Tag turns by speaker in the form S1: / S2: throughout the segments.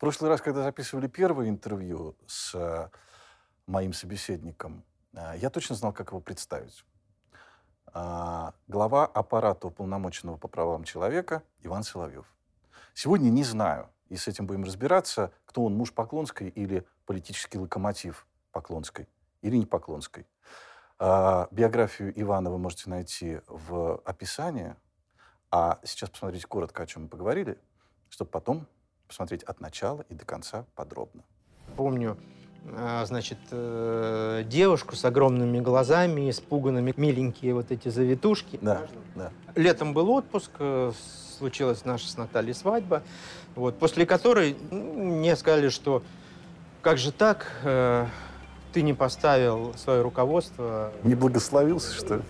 S1: прошлый раз, когда записывали первое интервью с э, моим собеседником, э, я точно знал, как его представить. А, глава аппарата уполномоченного по правам человека Иван Соловьев. Сегодня не знаю, и с этим будем разбираться, кто он, муж Поклонской или политический локомотив Поклонской, или не Поклонской. А, биографию Ивана вы можете найти в описании, а сейчас посмотрите коротко, о чем мы поговорили, чтобы потом посмотреть от начала и до конца подробно.
S2: Помню, а, значит, э, девушку с огромными глазами, испуганными, миленькие вот эти завитушки.
S1: Да, да.
S2: Летом был отпуск, э, случилась наша с Натальей свадьба, вот, после которой мне сказали, что как же так, э, ты не поставил свое руководство.
S1: Не благословился, что ли?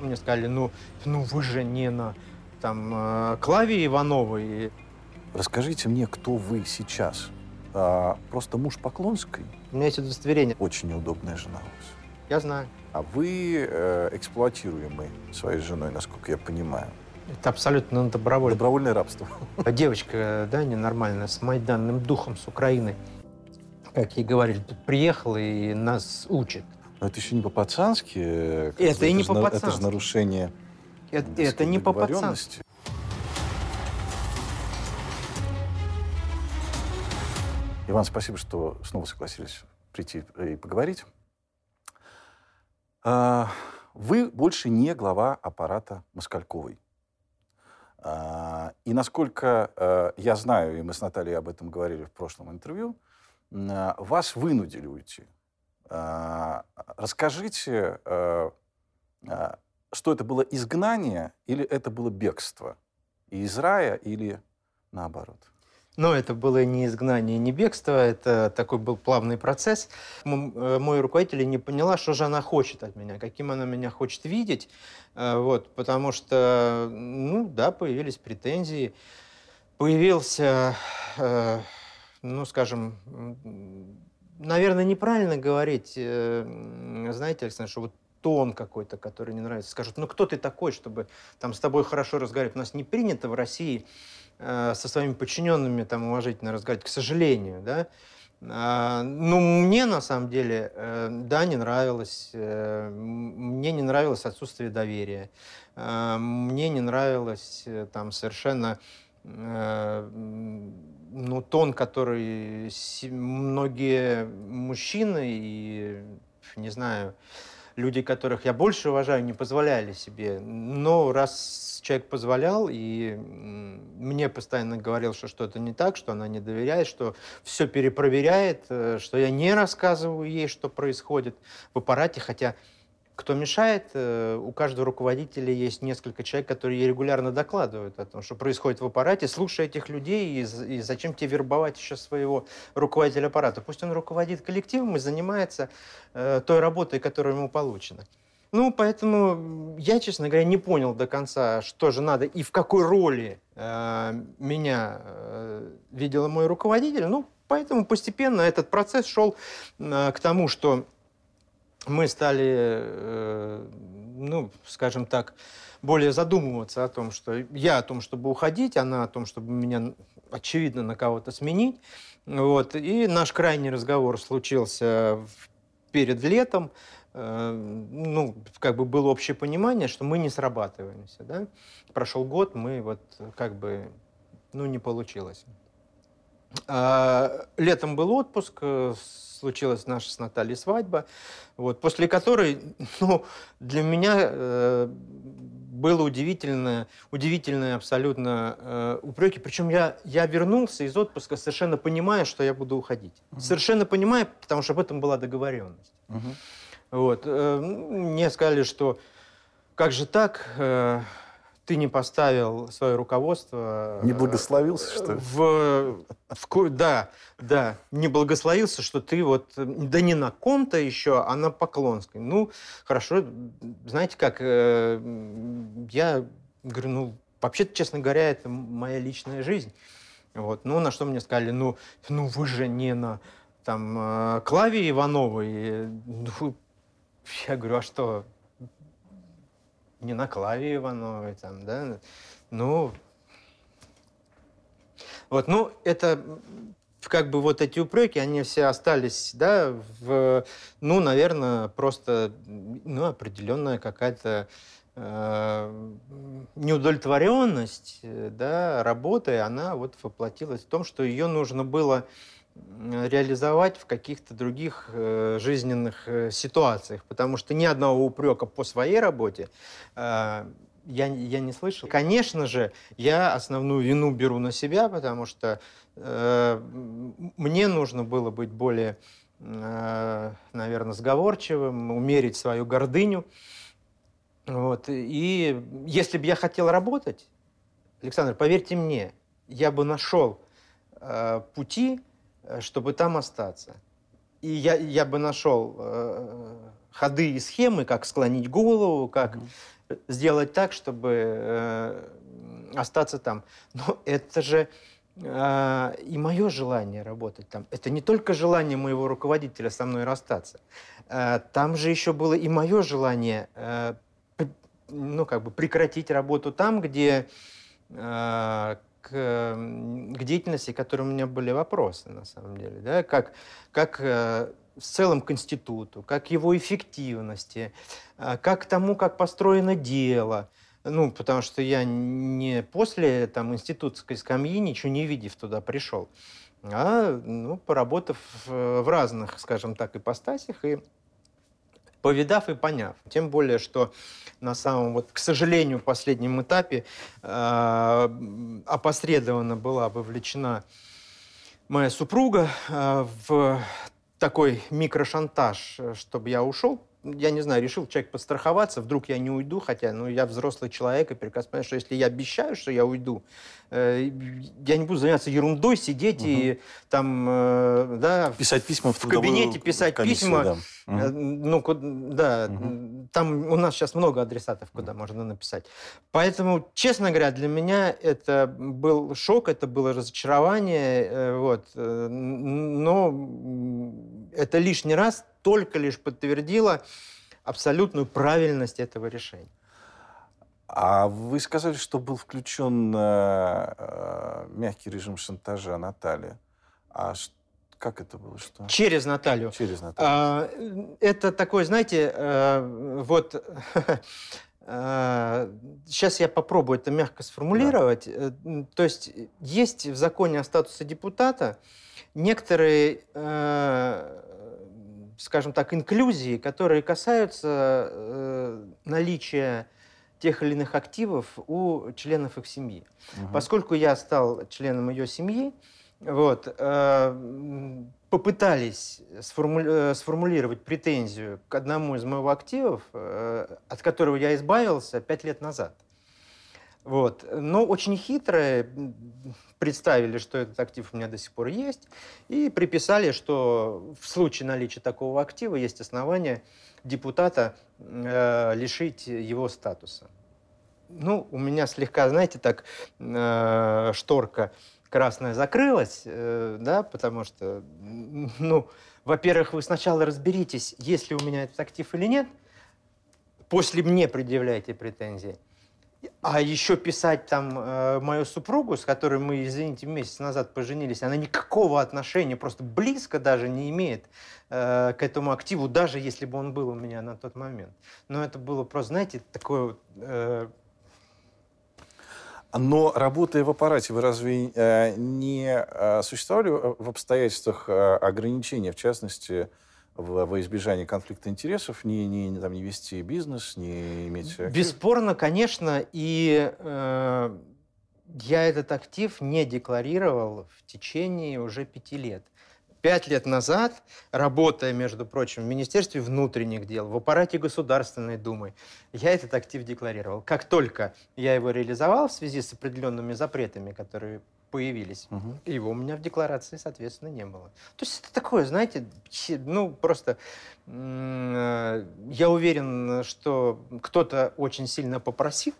S2: Мне сказали, ну, ну вы же не на там Клаве Ивановой.
S1: Расскажите мне, кто вы сейчас? А, просто муж Поклонской?
S2: У меня есть удостоверение.
S1: Очень неудобная жена у вас.
S2: Я знаю.
S1: А вы э, эксплуатируемый своей женой, насколько я понимаю.
S2: Это абсолютно добровольно.
S1: Добровольное рабство.
S2: А девочка, да, ненормальная, с майданным духом, с Украины. Как ей говорили, тут приехала и нас учит.
S1: Но это еще не по-пацански.
S2: Э, это и не по-пацански.
S1: Это же нарушение
S2: Это, это не по-пацански.
S1: Иван, спасибо, что снова согласились прийти и поговорить. А, вы больше не глава аппарата Москальковой. А, и насколько а, я знаю, и мы с Натальей об этом говорили в прошлом интервью, вас вынудили уйти. Расскажите, что это было изгнание или это было бегство? И из рая или наоборот?
S2: Но это было не изгнание, не бегство, это такой был плавный процесс. Э, мой руководитель не поняла, что же она хочет от меня, каким она меня хочет видеть. Э, вот, потому что, ну да, появились претензии, появился, э, ну скажем, наверное, неправильно говорить, знаете, Александр, что вот тон какой-то, который не нравится. Скажут, ну кто ты такой, чтобы там с тобой хорошо разговаривать? У нас не принято в России Э, со своими подчиненными там уважительно разговаривать, к сожалению, да. А, ну, мне на самом деле, э, да, не нравилось. Э, мне не нравилось отсутствие доверия. Мне не нравилось там совершенно ну, тон, который многие мужчины и, не знаю, люди, которых я больше уважаю, не позволяли себе. Но раз человек позволял, и мне постоянно говорил, что что-то не так, что она не доверяет, что все перепроверяет, э, что я не рассказываю ей, что происходит в аппарате, хотя кто мешает, э, у каждого руководителя есть несколько человек, которые регулярно докладывают о том, что происходит в аппарате. Слушай этих людей, и, и зачем тебе вербовать еще своего руководителя аппарата? Пусть он руководит коллективом и занимается э, той работой, которая ему получена. Ну, поэтому я, честно говоря, не понял до конца, что же надо и в какой роли э, меня э, видел мой руководитель. Ну, поэтому постепенно этот процесс шел э, к тому, что мы стали, э, ну, скажем так, более задумываться о том, что я о том, чтобы уходить, она о том, чтобы меня, очевидно, на кого-то сменить. Вот. И наш крайний разговор случился перед летом. Ну, как бы было общее понимание, что мы не срабатываемся. Да? Прошел год, мы вот как бы, ну, не получилось. А, летом был отпуск, э, случилась наша с Натальей свадьба, вот, после которой ну, для меня э, было удивительное, удивительное абсолютно э, упреки. Причем я, я вернулся из отпуска, совершенно понимая, что я буду уходить. Угу. Совершенно понимая, потому что об этом была договоренность. Угу. Вот. Э, мне сказали, что как же так, э, ты не поставил свое руководство...
S1: Не благословился, что ли?
S2: В, в, да, да, не благословился, что ты вот, да не на ком-то еще, а на Поклонской. Ну, хорошо, знаете как, э, я говорю, ну, вообще-то, честно говоря, это моя личная жизнь. Вот. Ну, на что мне сказали, ну, ну вы же не на там, э, Клаве Ивановой. Ну, я говорю, а что, не на Клаве Ивановой, там, да, ну, вот, ну, это как бы вот эти упреки, они все остались, да, в, ну, наверное, просто, ну, определенная какая-то э, неудовлетворенность, э, да, работой, она вот воплотилась в том, что ее нужно было реализовать в каких-то других э, жизненных э, ситуациях, потому что ни одного упрека по своей работе э, я, я не слышал. Конечно же, я основную вину беру на себя, потому что э, мне нужно было быть более, э, наверное, сговорчивым, умерить свою гордыню. Вот. И если бы я хотел работать, Александр, поверьте мне, я бы нашел э, пути, чтобы там остаться. И я, я бы нашел э, ходы и схемы, как склонить голову, как mm-hmm сделать так, чтобы э, остаться там. Но это же э, и мое желание работать там. Это не только желание моего руководителя со мной расстаться. Э, там же еще было и мое желание э, ну, как бы прекратить работу там, где э, к, к деятельности, которые у меня были вопросы, на самом деле. Да? Как, как э, в целом к институту, как его эффективности, а, как тому, как построено дело. Ну, потому что я не после там, институтской скамьи, ничего не видев, туда пришел, а ну, поработав в разных, скажем так, ипостасях и повидав и поняв. Тем более, что на самом, вот, к сожалению, последнем этапе э, опосредованно была вовлечена моя супруга э, в такой микрошантаж, чтобы я ушел. Я не знаю, решил человек подстраховаться, вдруг я не уйду, хотя ну, я взрослый человек и прекрасно понимаю, что если я обещаю, что я уйду, я не буду заниматься ерундой, сидеть угу. и там, э, да...
S1: Писать письма в,
S2: в кабинете, писать письма. Да. Угу. Ну, да, угу. там у нас сейчас много адресатов, куда угу. можно написать. Поэтому, честно говоря, для меня это был шок, это было разочарование, вот. Но это лишний раз только лишь подтвердило абсолютную правильность этого решения.
S1: А вы сказали, что был включен э, э, мягкий режим шантажа Натальи. А как это было? Что?
S2: Через Наталью.
S1: Через Наталью. А,
S2: это такой, знаете, э, вот сейчас я попробую это мягко сформулировать. Да. То есть есть в законе о статусе депутата некоторые скажем так, инклюзии, которые касаются э, наличия тех или иных активов у членов их семьи. Угу. Поскольку я стал членом ее семьи, вот, э, попытались сформули э, сформулировать претензию к одному из моих активов, э, от которого я избавился пять лет назад. Вот. Но очень хитрые представили, что этот актив у меня до сих пор есть, и приписали, что в случае наличия такого актива есть основания депутата э, лишить его статуса. Ну, у меня слегка, знаете, так э, шторка красная закрылась, э, да, потому что, ну, во-первых, вы сначала разберитесь, есть ли у меня этот актив или нет, после мне предъявляйте претензии. А еще писать там э, мою супругу, с которой мы, извините, месяц назад поженились, она никакого отношения, просто близко даже не имеет э, к этому активу, даже если бы он был у меня на тот момент. Но это было просто, знаете, такое... Э...
S1: Но работая в аппарате, вы разве э, не э, существовали в обстоятельствах э, ограничения, в частности, во избежание конфликта интересов, не, не, там, не вести бизнес, не иметь...
S2: Бесспорно, конечно, и э, я этот актив не декларировал в течение уже пяти лет. Пять лет назад, работая, между прочим, в Министерстве внутренних дел, в аппарате Государственной Думы, я этот актив декларировал. Как только я его реализовал в связи с определенными запретами, которые появились. Угу. Его у меня в декларации, соответственно, не было. То есть это такое, знаете, ну просто э, я уверен, что кто-то очень сильно попросил,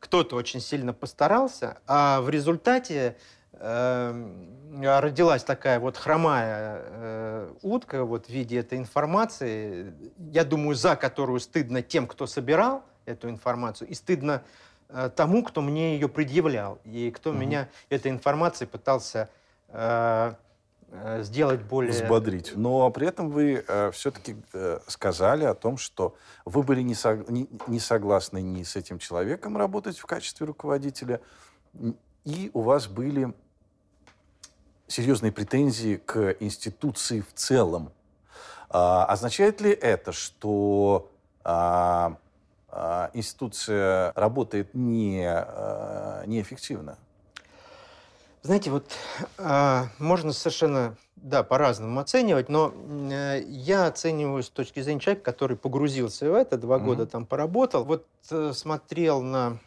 S2: кто-то очень сильно постарался, а в результате э, родилась такая вот хромая э, утка вот в виде этой информации, я думаю, за которую стыдно тем, кто собирал эту информацию, и стыдно тому, кто мне ее предъявлял, и кто угу. меня этой информацией пытался э, э, сделать более...
S1: Взбодрить. Но при этом вы э, все-таки э, сказали о том, что вы были не, сог... не, не согласны ни с этим человеком работать в качестве руководителя, и у вас были серьезные претензии к институции в целом. А, означает ли это, что а, институция работает не, а, неэффективно?
S2: Знаете, вот а, можно совершенно, да, по-разному оценивать, но э, я оцениваю с точки зрения человека, который погрузился в это, два mm-hmm. года там поработал, вот э, смотрел на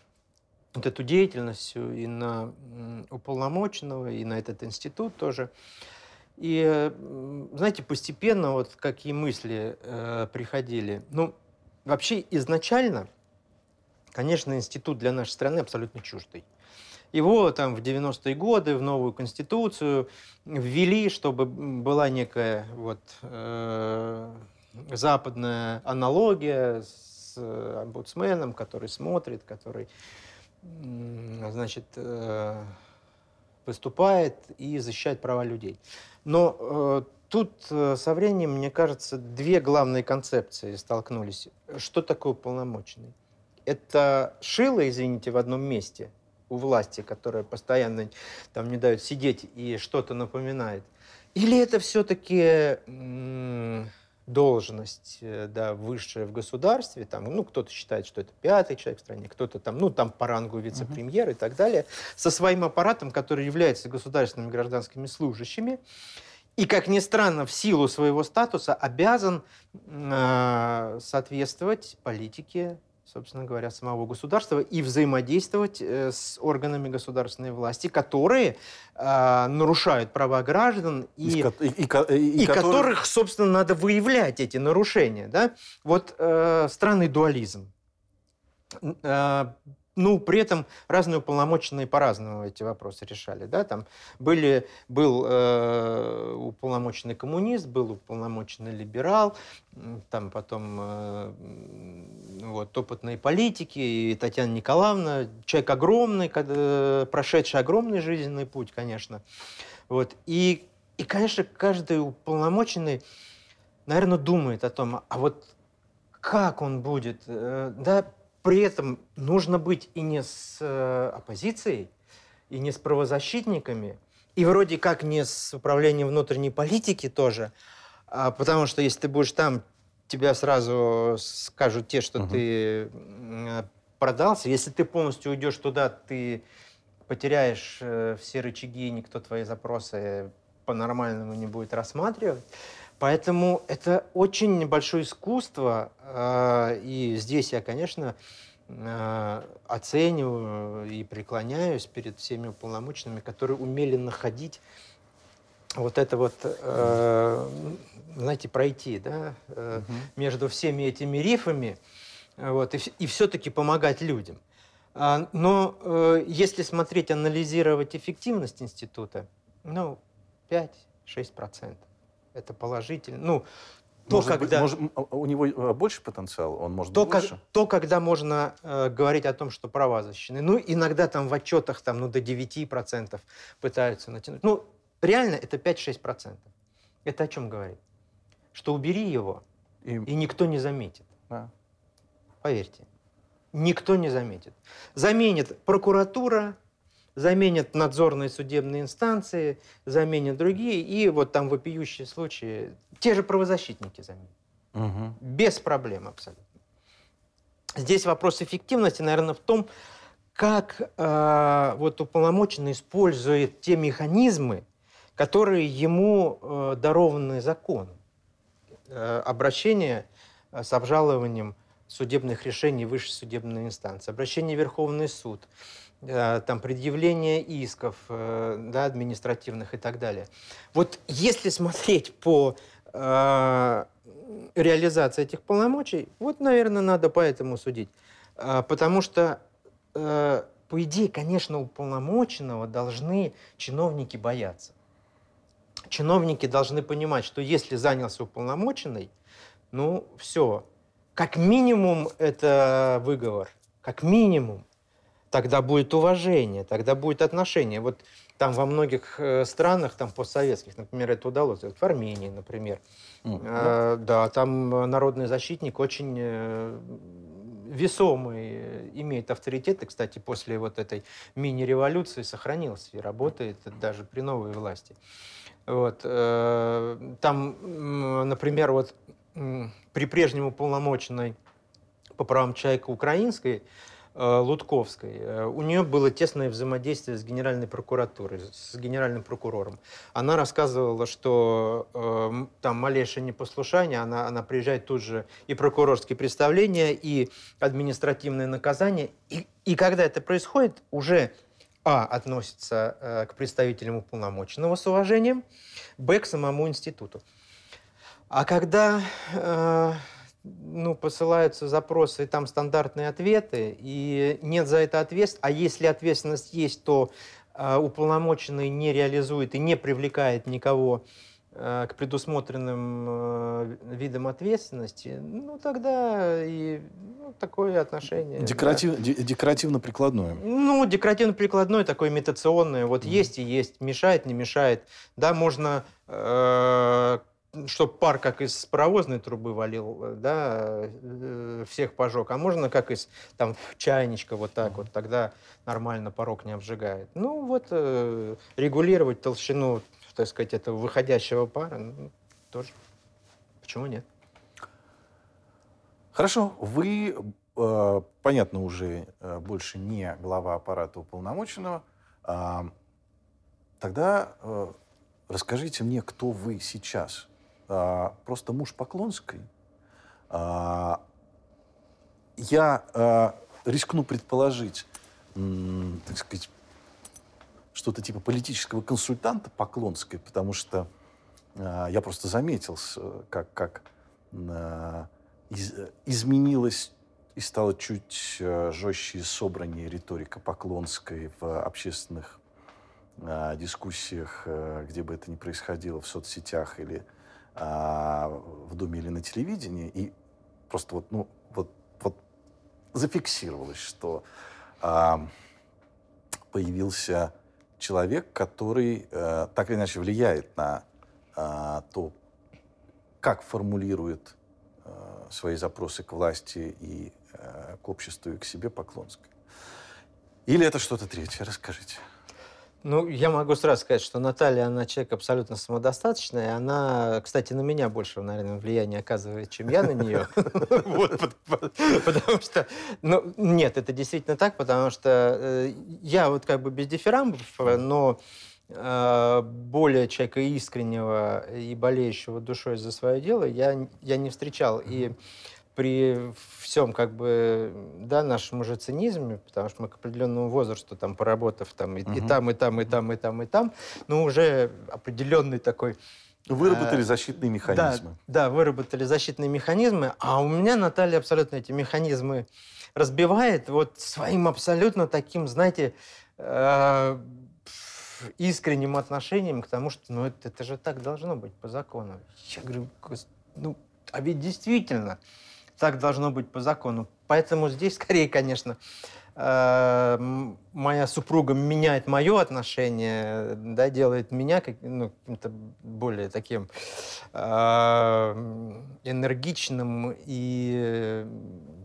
S2: вот эту деятельность и на уполномоченного, и на этот институт тоже. И, знаете, постепенно вот какие мысли э, приходили. Ну, вообще изначально, конечно, институт для нашей страны абсолютно чуждый. Его там в 90-е годы в новую конституцию ввели, чтобы была некая вот э, западная аналогия с э, омбудсменом, который смотрит, который значит, э, выступает и защищает права людей. Но э, тут э, со временем, мне кажется, две главные концепции столкнулись. Что такое полномочный? Это шило, извините, в одном месте у власти, которая постоянно там не дает сидеть и что-то напоминает. Или это все-таки должность, э, да, высшая в государстве, там, ну, кто-то считает, что это пятый человек в стране, кто-то там, ну, там по рангу вице-премьер uh-huh. и так далее, со своим аппаратом, который является государственными гражданскими служащими, и, как ни странно, в силу своего статуса обязан э, соответствовать политике собственно говоря, самого государства и взаимодействовать э, с органами государственной власти, которые э, нарушают права граждан и, и, и, и, и которых, собственно, надо выявлять эти нарушения. Да? Вот э, странный дуализм. Э, ну, при этом разные уполномоченные по-разному эти вопросы решали. Да? Там были, был э, уполномоченный коммунист, был уполномоченный либерал, там потом э, вот, опытные политики, и Татьяна Николаевна, человек огромный, когда, прошедший огромный жизненный путь, конечно. Вот. И, и, конечно, каждый уполномоченный, наверное, думает о том, а вот как он будет, э, да, при этом нужно быть и не с э, оппозицией, и не с правозащитниками, и вроде как не с управлением внутренней политики тоже, а, потому что если ты будешь там, тебя сразу скажут те, что угу. ты продался. Если ты полностью уйдешь туда, ты потеряешь э, все рычаги, никто твои запросы по-нормальному не будет рассматривать. Поэтому это очень большое искусство, а, и здесь я, конечно, а, оцениваю и преклоняюсь перед всеми уполномоченными, которые умели находить вот это вот, э, знаете, пройти, да, э, угу. между всеми этими рифами, вот, и, и все-таки помогать людям. А, но э, если смотреть, анализировать эффективность института, ну, 5-6% это положительно. Ну,
S1: то, может когда... Быть, может, у него э, больше потенциал, он может
S2: то,
S1: быть больше?
S2: Как, то, когда можно э, говорить о том, что права защищены. Ну, иногда там в отчетах там, ну, до 9% пытаются натянуть. Ну, реально это 5-6%. Это о чем говорит? Что убери его, и, и никто не заметит. Да. Поверьте. Никто не заметит. Заменит прокуратура, заменят надзорные судебные инстанции, заменят другие, и вот там вопиющие случаи, те же правозащитники заменят. Угу. Без проблем абсолютно. Здесь вопрос эффективности, наверное, в том, как э, вот уполномоченный использует те механизмы, которые ему э, дарованы законом. Э, обращение э, с обжалованием судебных решений высшей судебной инстанции, обращение в Верховный суд, там, предъявление исков э, да, административных и так далее. Вот если смотреть по э, реализации этих полномочий, вот, наверное, надо поэтому судить. Э, потому что, э, по идее, конечно, уполномоченного должны чиновники бояться. Чиновники должны понимать, что если занялся уполномоченный, ну, все, как минимум это выговор, как минимум. Тогда будет уважение, тогда будет отношение. Вот там во многих э, странах, там постсоветских, например, это удалось. Вот в Армении, например.
S1: М,
S2: Э, да, там э, народный защитник очень весомый, имеет авторитет. И, кстати, после вот этой мини-революции сохранился и работает даже при новой власти. Вот. Там, например, вот при прежнем уполномоченной по правам человека украинской Лутковской, э, у нее было тесное взаимодействие с Генеральной прокуратурой, с генеральным прокурором. Она рассказывала, что э, там малейшее непослушание, она, она приезжает тут же и прокурорские представления, и административное наказание. И, и когда это происходит, уже а. относится э, к представителям уполномоченного с уважением, б. к самому институту. А когда э, ну, посылаются запросы, и там стандартные ответы, и нет за это ответственности, а если ответственность есть, то э, уполномоченный не реализует и не привлекает никого э, к предусмотренным э, видам ответственности, ну, тогда и ну, такое отношение. да.
S1: Декоратив- де- Декоративно-прикладное.
S2: Ну, декоративно-прикладной, такой имитационный. Вот
S1: Мгм.
S2: есть и есть, мешает, не мешает. Да, можно, чтобы пар как из паровозной трубы валил, э, да, э, всех пожег, а можно как из там чайничка вот так вот, тогда нормально порог не обжигает. Ну, вот э, регулировать толщину, так сказать, этого выходящего пара, ну, тоже. Почему нет?
S1: Хорошо, вы, э, понятно, уже э, больше не глава аппарата уполномоченного. А, Тогда э, расскажите мне, кто вы сейчас. А, Просто муж Поклонской? А, Я э, рискну предположить, м, так сказать, что-то типа политического консультанта Поклонской, потому что э, я просто заметил, как, как э, из- изменилась и стала чуть э, жестче и собраннее риторика Поклонской в общественных э, дискуссиях, где бы это ни происходило, в соцсетях или а, в Думе или на телевидении. И просто вот, ну, вот, вот зафиксировалось, что а, появился человек, который э, так или иначе влияет на а, то, как формулирует э, свои запросы к власти и э, к обществу и к себе Поклонской. Или это что-то третье? Расскажите.
S2: Ну, я могу сразу сказать, что Наталья, она человек абсолютно самодостаточный. и Она, кстати, на меня больше, наверное, влияние оказывает, чем я на нее. Потому что, ну, нет, это действительно так, потому что э, я вот как бы без дифирамбов, но э, более человека искреннего и болеющего душой за свое дело я, я не встречал. И при всем как бы, да, нашем уже цинизме, потому что мы к определенному возрасту, там, поработав там и, и
S1: Мгм.
S2: там, и там, и там, и там, и там, ну, уже определенный такой
S1: Выработали
S2: Э,
S1: защитные механизмы.
S2: да, да, выработали защитные механизмы, а у меня Наталья абсолютно эти механизмы разбивает вот своим абсолютно таким, знаете, э, искренним отношением к тому, что ну это, это же так должно быть по закону. Я говорю, «Гос- ну, а ведь действительно так должно быть по закону. Поэтому здесь скорее, конечно, э, моя супруга меняет мое отношение, да, делает меня как, ну, каким-то более таким э, энергичным и э,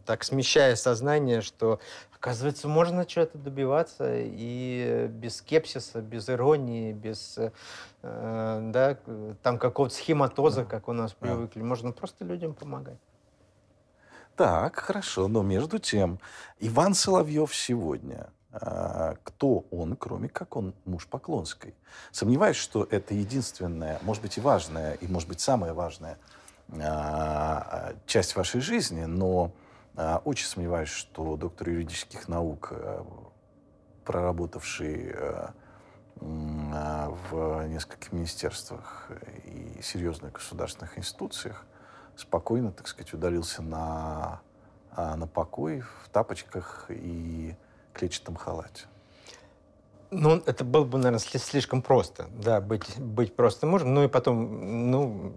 S2: так смещая сознание, что оказывается можно чего-то добиваться и без скепсиса, без иронии, без э, да, там какого-то схематоза, как у нас привыкли. Можно просто людям помогать.
S1: Так, хорошо, но между тем, Иван Соловьев сегодня, а, кто он, кроме как он муж Поклонской? Сомневаюсь, что это единственная, может быть и важная, и может быть самая важная а, часть вашей жизни, но а, очень сомневаюсь, что доктор юридических наук, проработавший в нескольких министерствах и серьезных государственных институциях, спокойно, так сказать, удалился на, а, на покой в тапочках и клетчатом халате.
S2: Ну, это было бы, наверное, сли- слишком просто, да, быть, быть просто мужем. Ну и потом, ну,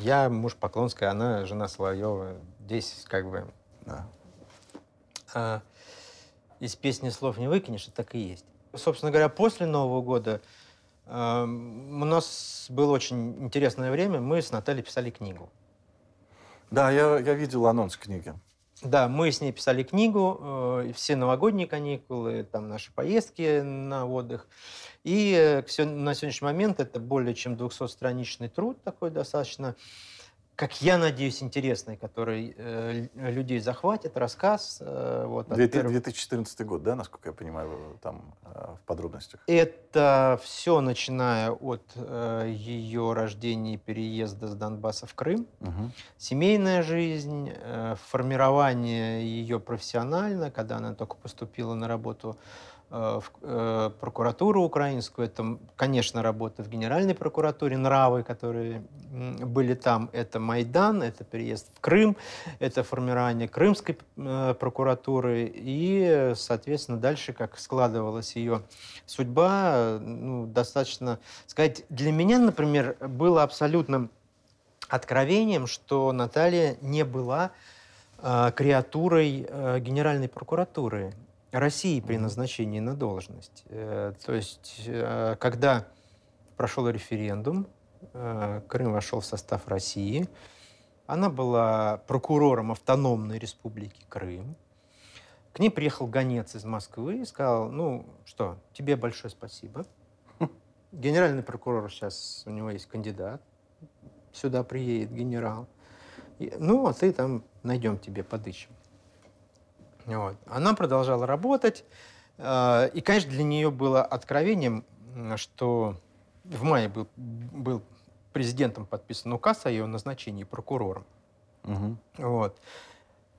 S2: я муж Поклонская, она жена Соловьева. Здесь как бы
S1: Да.
S2: А, из песни слов не выкинешь, это так и есть. Собственно говоря, после Нового года э, у нас было очень интересное время. Мы с Натальей писали книгу.
S1: Да, я, я видел анонс книги.
S2: Да, мы с ней писали книгу, э, все новогодние каникулы, там наши поездки на отдых. И э, на сегодняшний момент это более чем 200-страничный труд такой достаточно как я надеюсь, интересный, который э, людей захватит, рассказ.
S1: Э, вот, 2014 первых... год, да, насколько я понимаю, там э, в подробностях?
S2: Это все начиная от э, ее рождения и переезда с Донбасса в Крым, угу. семейная жизнь, э, формирование ее профессионально, когда она только поступила на работу в э, прокуратуру украинскую. Это, конечно, работа в Генеральной прокуратуре, нравы, которые были там. Это Майдан, это переезд в Крым, это формирование Крымской э, прокуратуры. И, соответственно, дальше, как складывалась ее судьба, ну, достаточно сказать, для меня, например, было абсолютным откровением, что Наталья не была креатурой Генеральной прокуратуры. России при назначении на должность. Э, то есть, э, когда прошел референдум, э, Крым вошел в состав России, она была прокурором автономной республики Крым. К ней приехал гонец из Москвы и сказал, ну что, тебе большое спасибо. Генеральный прокурор сейчас, у него есть кандидат, сюда приедет генерал. Ну, а ты там найдем тебе, подыщем. Вот. Она продолжала работать. Э, и, конечно, для нее было откровением, что в мае был, был президентом подписан указ о ее назначении прокурором. Угу. Вот.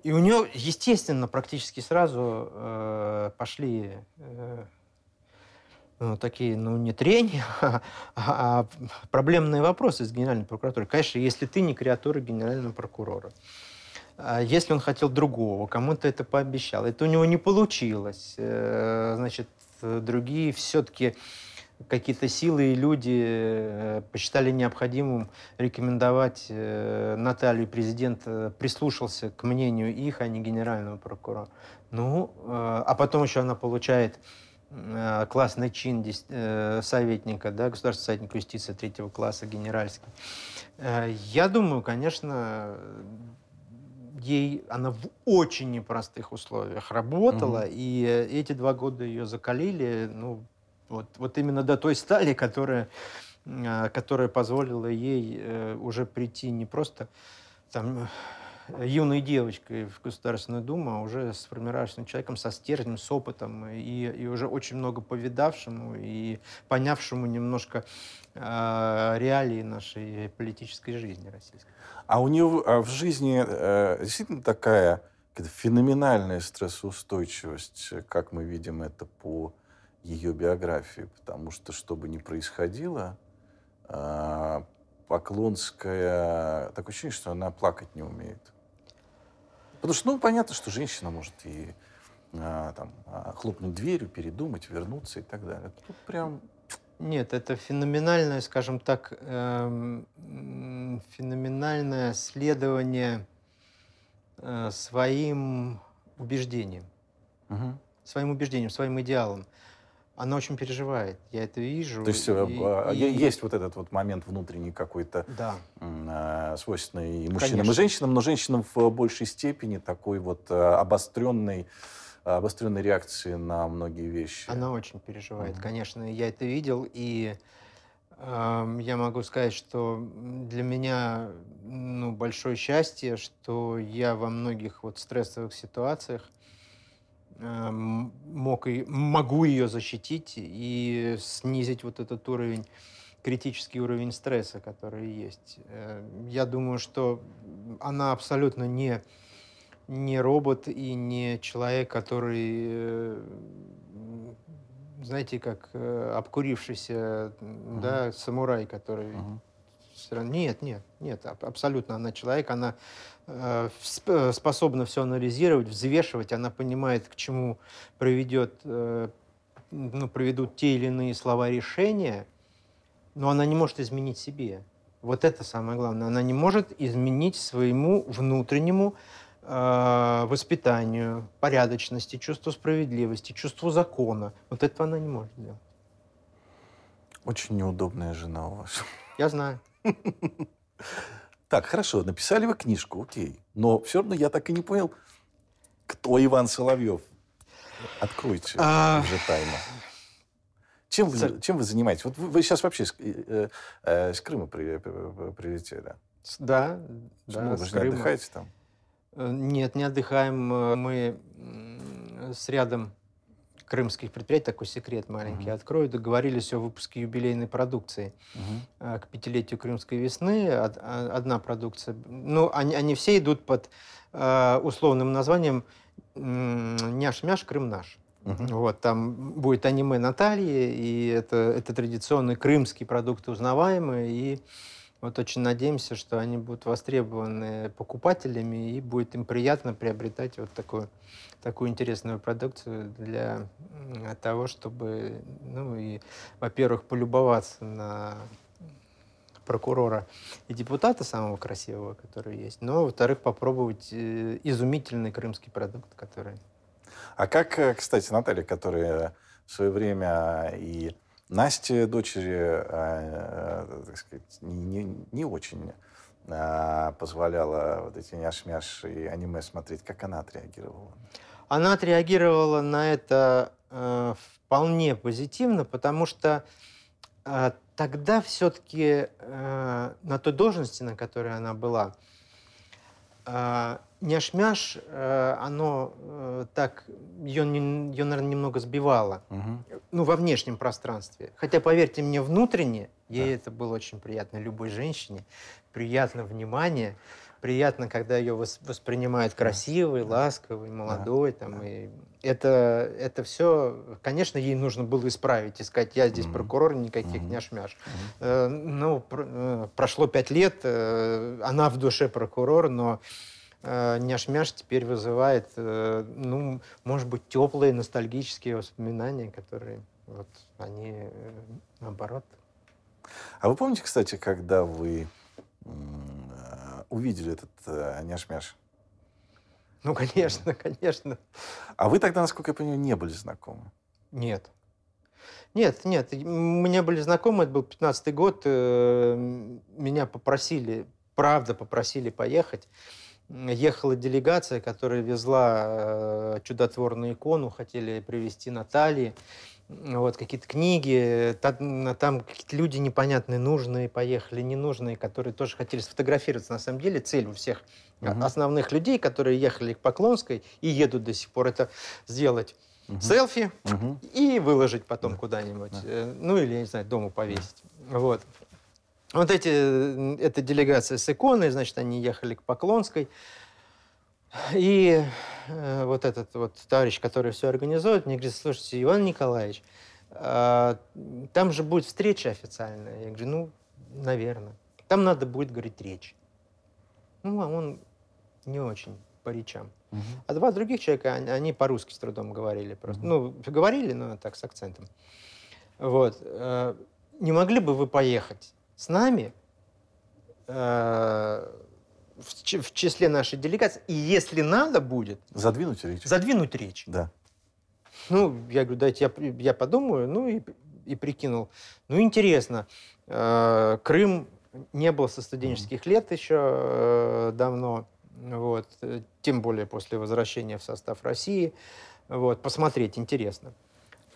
S2: И у нее, естественно, практически сразу э, пошли э, ну, такие, ну, не трения, а, а проблемные вопросы с Генеральной прокуратурой. Конечно, если ты не креатура Генерального прокурора, если он хотел другого, кому-то это пообещал. Это у него не получилось. Э, значит, другие все-таки какие-то силы и люди э, посчитали необходимым рекомендовать э, Наталью президент прислушался к мнению их, а не генерального прокурора. Ну, а потом еще она получает классный чин советника, да, государственного советника юстиции третьего класса, генеральский. Я думаю, конечно, ей она в очень непростых условиях работала, угу. и э, эти два года ее закалили, ну, вот, вот именно до той стали, которая, а, которая позволила ей э, уже прийти не просто там юной девочкой в Государственную Думу, а уже сформировавшимся человеком со стержнем, с опытом и, и уже очень много повидавшему и понявшему немножко э, реалии нашей политической жизни российской.
S1: А у нее а в жизни э, действительно такая феноменальная стрессоустойчивость, как мы видим это по ее биографии, потому что, что бы ни происходило, э, Поклонская, такое ощущение, что она плакать не умеет. Потому что, ну, понятно, что женщина может и а, там, хлопнуть дверью, передумать, вернуться и так далее. Тут прям
S2: нет, это феноменальное, скажем так, эм, феноменальное следование э, своим убеждениям, угу. своим убеждениям, своим идеалам. Она очень переживает, я это вижу.
S1: То есть э, и, а, и... есть вот этот вот момент внутренний какой-то,
S2: да.
S1: э, свойственный и мужчинам, Конечно. и женщинам, но женщинам в большей степени такой вот э, обостренный обостренной реакции на многие вещи.
S2: Она очень переживает, mm-hmm. конечно. Я это видел, и э, я могу сказать, что для меня ну, большое счастье, что я во многих вот стрессовых ситуациях э, мог и, могу ее защитить и снизить вот этот уровень критический уровень стресса, который есть. Э, я думаю, что она абсолютно не не робот и не человек, который, э, знаете, как э, обкурившийся, uh-huh. да, самурай, который... Uh-huh. Нет, нет, нет, абсолютно она человек, она способна все анализировать, взвешивать, она понимает, к чему приведет, э, ну, приведут те или иные слова решения, но она не может изменить себе. Вот это самое главное. Она не может изменить своему внутреннему э, воспитанию, порядочности, чувству справедливости, чувству закона. Вот этого она не может сделать.
S1: Очень неудобная жена у вас.
S2: Я знаю.
S1: Так, хорошо, написали вы книжку, окей. Но все равно я так и не понял, кто Иван Соловьев. Откройте
S2: А.
S1: уже тайну. Чем вы, чем вы занимаетесь? Вот вы, вы сейчас вообще с, э, э, с Крыма при- при- прилетели.
S2: Да, да,
S1: вы же не
S2: Крыма.
S1: отдыхаете там?
S2: Э, Нет, не отдыхаем. Э, Мы с рядом крымских предприятий, такой секрет маленький
S1: Мгм.
S2: открою, договорились о выпуске юбилейной продукции э, к пятилетию Крымской весны. А- Одна продукция. Ну, они, они все идут под э, условным названием «Няш-мяш, Крым наш».
S1: Мгм.
S2: Вот, там будет аниме Натальи, и это, это традиционный крымский продукт узнаваемый, и вот очень надеемся, что они будут востребованы покупателями, и будет им приятно приобретать вот такую, такую интересную продукцию для того, чтобы, ну, и, во-первых, полюбоваться на прокурора и депутата самого красивого, который есть, но, во-вторых, попробовать э, изумительный крымский продукт, который
S1: А как, э, кстати, Наталья, которая в свое время и Насте, дочери, э, так сказать, не, не- не очень э, позволяла вот эти няш-мяш и аниме смотреть, как она отреагировала?
S2: Она отреагировала на это э, вполне позитивно, потому что э, тогда все-таки на той должности, на которой она была, э, няш-мяш, э, оно э, так, ее, ее, наверное, немного сбивало.
S1: Мгм.
S2: Ну, во внешнем пространстве. Хотя, поверьте мне, внутренне ей
S1: Да.
S2: это было очень приятно. Любой женщине приятно внимание, приятно, когда ее вос- воспринимают красивой, ласковой, молодой. Там,
S1: да.
S2: и это, это все, конечно, ей нужно было исправить и сказать, я здесь
S1: Мгм.
S2: прокурор, никаких
S1: Мгм.
S2: няш-мяш.
S1: Мгм.
S2: Э, Ну, пр- э, прошло пять лет, э, она в душе прокурор, но э, няш-мяш теперь вызывает, э, ну, может быть, теплые ностальгические воспоминания, которые вот они э, наоборот.
S1: А вы помните, кстати, когда вы э, увидели этот э, няш-мяш?
S2: Ну, конечно, конечно.
S1: А вы тогда, насколько я понимаю, не были знакомы?
S2: Нет. Нет, нет. и Мы не были знакомы, это был 15-й год. Меня попросили, правда попросили поехать. Ехала делегация, которая везла э, чудотворную икону, хотели привезти Натальи. Вот, какие-то книги, та- м, там какие-то люди непонятные, нужные поехали, ненужные, которые тоже хотели сфотографироваться. На самом деле цель у всех
S1: Мгм.
S2: основных людей, которые ехали к Поклонской и едут до сих пор, это сделать
S1: Мгм.
S2: селфи,
S1: Мгм.
S2: и выложить потом
S1: Да.
S2: куда-нибудь.
S1: Да.
S2: Э, Ну, или, я не знаю, дома повесить. Вот. Вот эти, э, эта делегация с иконой, значит, они ехали к Поклонской. И э, вот этот вот товарищ, который все организует, мне говорит, слушайте, Иван Николаевич, а, там же будет встреча официальная. Я говорю, ну, наверное. Там надо будет говорить речь. Ну, а он не очень по речам.
S1: Мгм.
S2: А два других человека, они, они по-русски с трудом говорили просто.
S1: Мгм.
S2: Ну, говорили, но так, с акцентом. Вот. э, Не могли бы вы поехать с нами э, в числе нашей делегации, и если надо будет,
S1: Задвинуть речь?
S2: задвинуть речь?
S1: Да.
S2: Ну, я говорю, дайте я, я подумаю, ну и, и прикинул. Ну, интересно, э, Крым не был со студенческих лет еще э, давно, вот, э, тем более после возвращения в состав России. Вот, посмотреть интересно.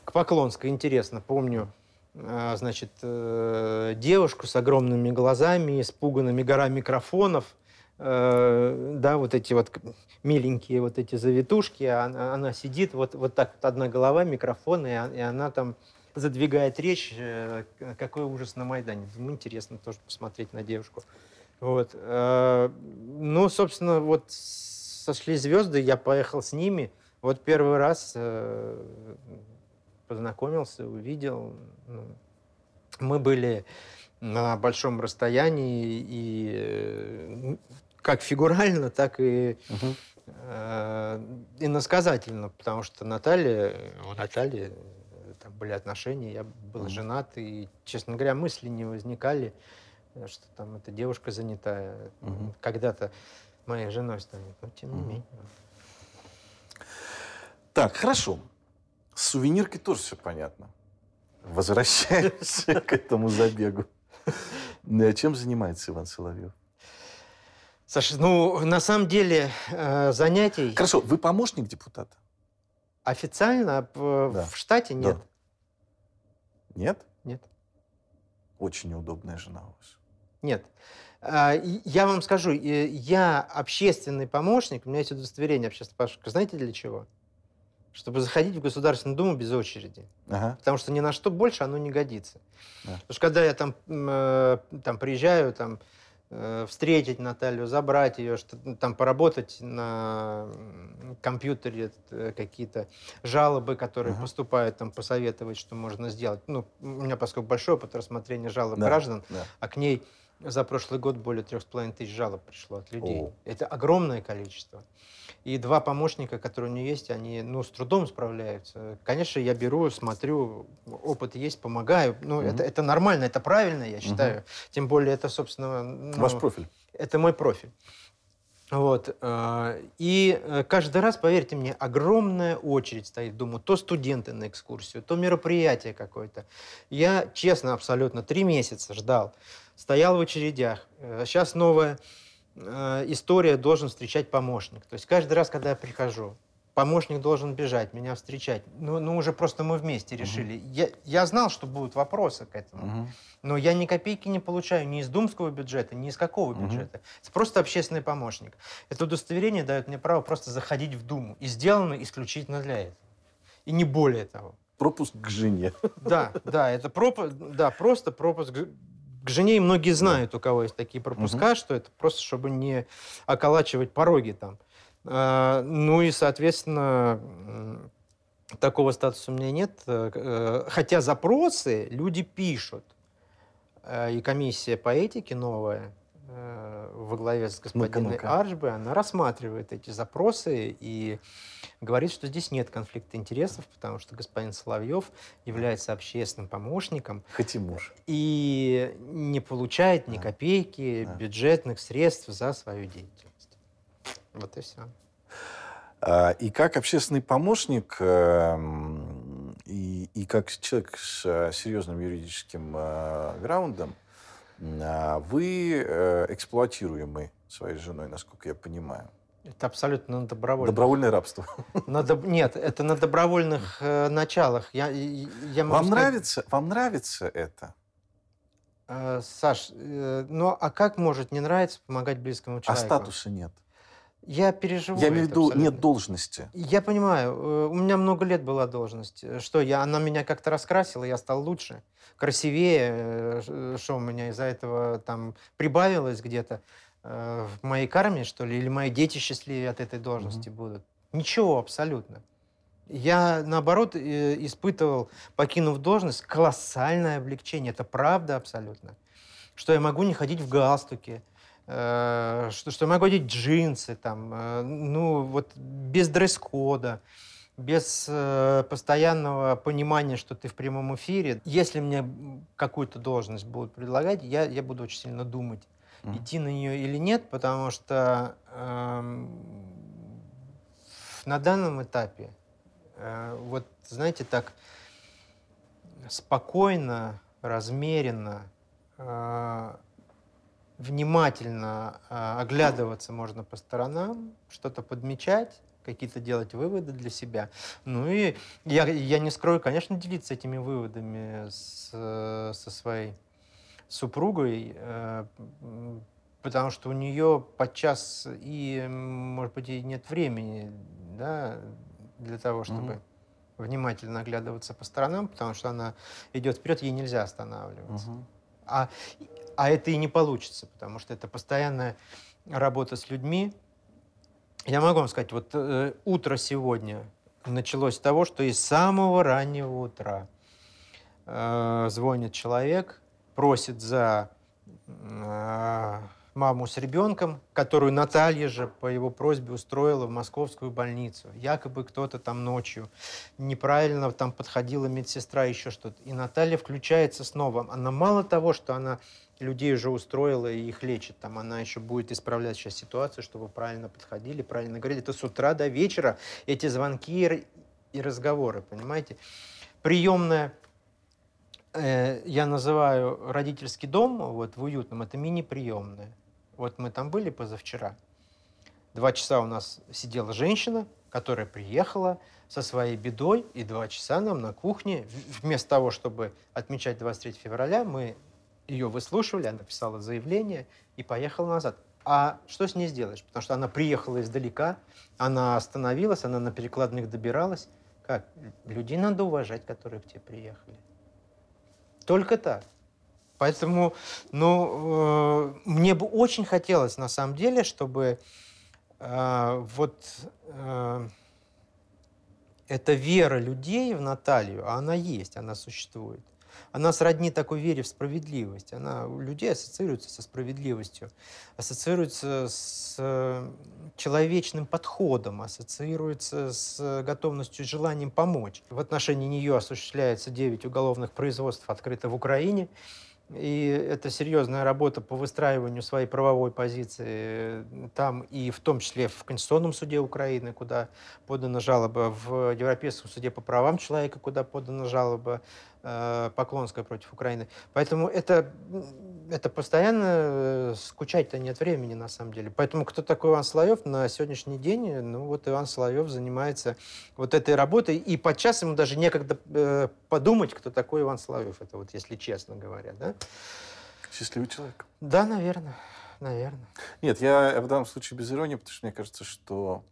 S2: К Поклонской интересно, помню, значит, э, девушку с огромными глазами, испуганными гора микрофонов, э, да, вот эти вот миленькие вот эти завитушки, а она, она сидит, вот, вот так вот одна голова, микрофон, и, а- и она там задвигает речь, э, какой ужас на Майдане. Думаю, интересно тоже посмотреть на девушку. Вот. Ну, собственно, вот сошли звезды, я поехал с ними. Вот первый раз познакомился, увидел. Ну, Мы были на большом расстоянии, и э, как фигурально, так и
S1: Мгм.
S2: э, иносказательно, потому что Наталья, у Натальи э, там были отношения, я был
S1: Мгм.
S2: женат, и, честно говоря, мысли не возникали, э, что там эта девушка занятая.
S1: Мгм.
S2: Когда-то моей женой станет, но тем не
S1: Мгм.
S2: менее.
S1: Так, хорошо. С сувениркой тоже все понятно. Возвращаемся к этому забегу. Э, Чем занимается Иван Соловьев?
S2: Саша, ну, на самом деле, э, занятий
S1: Хорошо, вы помощник депутата?
S2: официально п-
S1: Да.
S2: в штате
S1: Да.
S2: нет.
S1: Нет?
S2: Нет.
S1: Очень неудобная жена у вас.
S2: Нет. А, Я вам скажу, я общественный помощник, у меня есть удостоверение общественного помощника. Знаете для чего? Чтобы заходить в Государственную Думу без очереди.
S1: Ага.
S2: Потому что ни на что больше оно не годится.
S1: Да.
S2: Потому что когда я там, э, там приезжаю, там, э, встретить Наталью, забрать ее, что там поработать на компьютере, э, какие-то жалобы, которые
S1: Ага.
S2: поступают, там, посоветовать, что можно сделать. Ну, у меня, поскольку большой опыт рассмотрения жалоб
S1: Да,
S2: граждан,
S1: да.
S2: а к ней за прошлый год более трех с половиной тысяч жалоб пришло от людей.
S1: О.
S2: Это огромное количество. И два помощника, которые у нее есть, они ну, с трудом справляются. Конечно, я беру, смотрю, опыт есть, помогаю. Ну,
S1: Мгм.
S2: это, это нормально, это правильно, я считаю. Тем более, это, собственно, ну,
S1: Ваш профиль.
S2: это мой профиль. Вот. э, И э, каждый раз, поверьте мне, огромная очередь стоит. Думаю, то студенты на экскурсию, то мероприятие какое-то. Я, честно, абсолютно три месяца ждал. Стоял в очередях. Сейчас новая э, история, должен встречать помощник. То есть каждый раз, когда я прихожу, помощник должен бежать, меня встречать. Ну, ну уже просто мы вместе решили. Я, я знал, что будут вопросы к этому.
S1: Мгм.
S2: Но я ни копейки не получаю ни из думского бюджета, ни из какого
S1: Мгм.
S2: бюджета. Это просто общественный помощник. Это удостоверение дает мне право просто заходить в Думу. И сделано исключительно для этого. И не более того.
S1: Пропуск к жене.
S2: Да, да, это пропуск, да, просто пропуск к жене. И многие знают, у кого есть такие пропуска, что это просто, чтобы не околачивать пороги там. А, Ну и, соответственно, такого статуса у меня нет. Э, э, Хотя запросы люди пишут. Э, И комиссия по этике новая во главе с господиной. Аршбы, она рассматривает эти запросы и говорит, что здесь нет конфликта интересов, потому что господин Соловьев является общественным помощником
S1: Хоть и муж.
S2: и не получает ни копейки
S1: Да.
S2: бюджетных средств за свою деятельность. Вот и все.
S1: А, И как общественный помощник, эм, и, и как человек с э, серьезным юридическим э, граундом, вы э, эксплуатируемы своей женой, насколько я понимаю.
S2: Это абсолютно на добровольных.
S1: Добровольное рабство.
S2: На доб- Нет, это на добровольных э, началах. Я, я
S1: Вам
S2: сказать,
S1: нравится, вам нравится это?
S2: э, Саш, э, ну а как может не нравиться помогать близкому
S1: А
S2: человеку?
S1: статуса нет.
S2: Я переживу.
S1: Я имею в виду,
S2: абсолютно.
S1: нет должности.
S2: Я понимаю, э, у меня много лет была должность. Э, Что, я, она меня как-то раскрасила, я стал лучше, красивее. э, Что у меня из-за этого там прибавилось где-то в моей карме, что ли? Или мои дети счастливее от этой должности будут? Ничего абсолютно. Я, наоборот, испытывал, покинув должность, колоссальное облегчение. Это правда абсолютно. Что я могу не ходить в галстуке, что, что я могу одеть джинсы, там, э, ну, вот без дресс-кода, без э, постоянного понимания, что ты в прямом эфире. Если мне какую-то должность будут предлагать, я, я буду очень сильно думать,
S1: Мгм.
S2: идти на нее или нет, потому что эм, на данном этапе, э, вот, знаете, так спокойно, размеренно, э, внимательно э, оглядываться можно по сторонам, что-то подмечать, какие-то делать выводы для себя. Ну и я, я не скрою, конечно, делиться этими выводами с, со своей супругой, э, потому что у нее подчас и, может быть, и нет времени да, для того, чтобы
S1: Мгм.
S2: внимательно оглядываться по сторонам, потому что она идет вперед, ей нельзя останавливаться.
S1: Мгм.
S2: А, а это и не получится, потому что это постоянная работа с людьми. Я могу вам сказать, вот э, утро сегодня началось с того, что из самого раннего утра э, звонит человек, просит за э, маму с ребенком, которую Наталья же по его просьбе устроила в московскую больницу. Якобы кто-то там ночью неправильно там подходила медсестра, еще что-то. И Наталья включается снова. Она мало того, что она людей уже устроила и их лечит, там она еще будет исправлять сейчас ситуацию, чтобы правильно подходили, правильно говорили. Это с утра до вечера эти звонки и разговоры, понимаете? Приемная э, я называю родительский дом вот в уютном, это мини-приемная. Вот мы там были позавчера. Два часа у нас сидела женщина, которая приехала со своей бедой, и два часа нам на кухне, вместо того, чтобы отмечать 23 февраля, мы ее выслушивали, она писала заявление и поехала назад. А что с ней сделаешь? Потому что она приехала издалека, она остановилась, она на перекладных добиралась. Как? Людей надо уважать, которые к тебе приехали. Только так. Поэтому, ну, э, мне бы очень хотелось, на самом деле, чтобы э, вот э, эта вера людей в Наталью, а она есть, она существует, она сродни такой вере в справедливость. Она у людей ассоциируется со справедливостью, ассоциируется с э, человечным подходом, ассоциируется с готовностью, желанием помочь. В отношении нее осуществляется 9 уголовных производств, открыто в Украине. И это серьезная работа по выстраиванию своей правовой позиции там, и в том числе в Конституционном суде Украины, куда подана жалоба, в Европейском суде по правам человека, куда подана жалоба, Э, Поклонская против Украины. Поэтому это, это постоянно э, скучать-то нет времени, на самом деле. Поэтому кто такой Иван Соловьев на сегодняшний день? Ну, вот Иван Соловьев занимается вот этой работой, и подчас ему даже некогда э, подумать, кто такой Иван Соловьев. Это вот, если честно говоря, да?
S1: Счастливый человек.
S2: Да, наверное. Наверное.
S1: Нет, я в данном случае без иронии, потому что мне кажется, что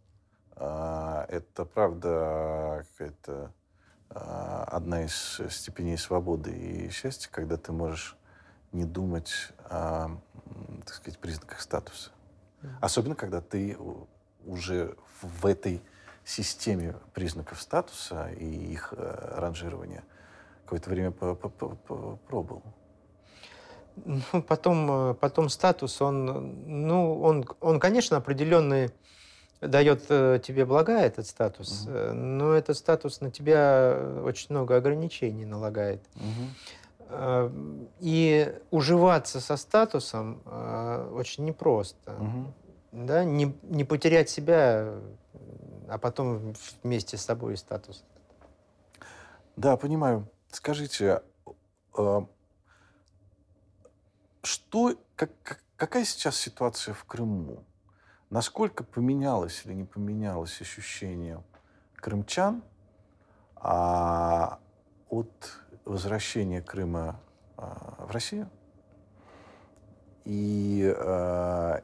S1: э, это правда какая-то а, одна из степеней свободы и счастья, когда ты можешь не думать о, так сказать, признаках статуса. Особенно, когда ты уже в этой системе признаков статуса и их э, ранжирования какое-то время пробовал.
S2: Ну, потом, э, потом статус, он, ну, он, он, конечно, определенные дает э, тебе блага этот статус, угу. но этот статус на тебя очень много ограничений налагает. Угу. И уживаться со статусом очень непросто. Угу. Да? Не, не потерять себя, а потом вместе с собой статус.
S1: Да, понимаю. Скажите, что, как, какая сейчас ситуация в Крыму? Насколько поменялось или не поменялось ощущение крымчан а, от возвращения Крыма а, в Россию? И а,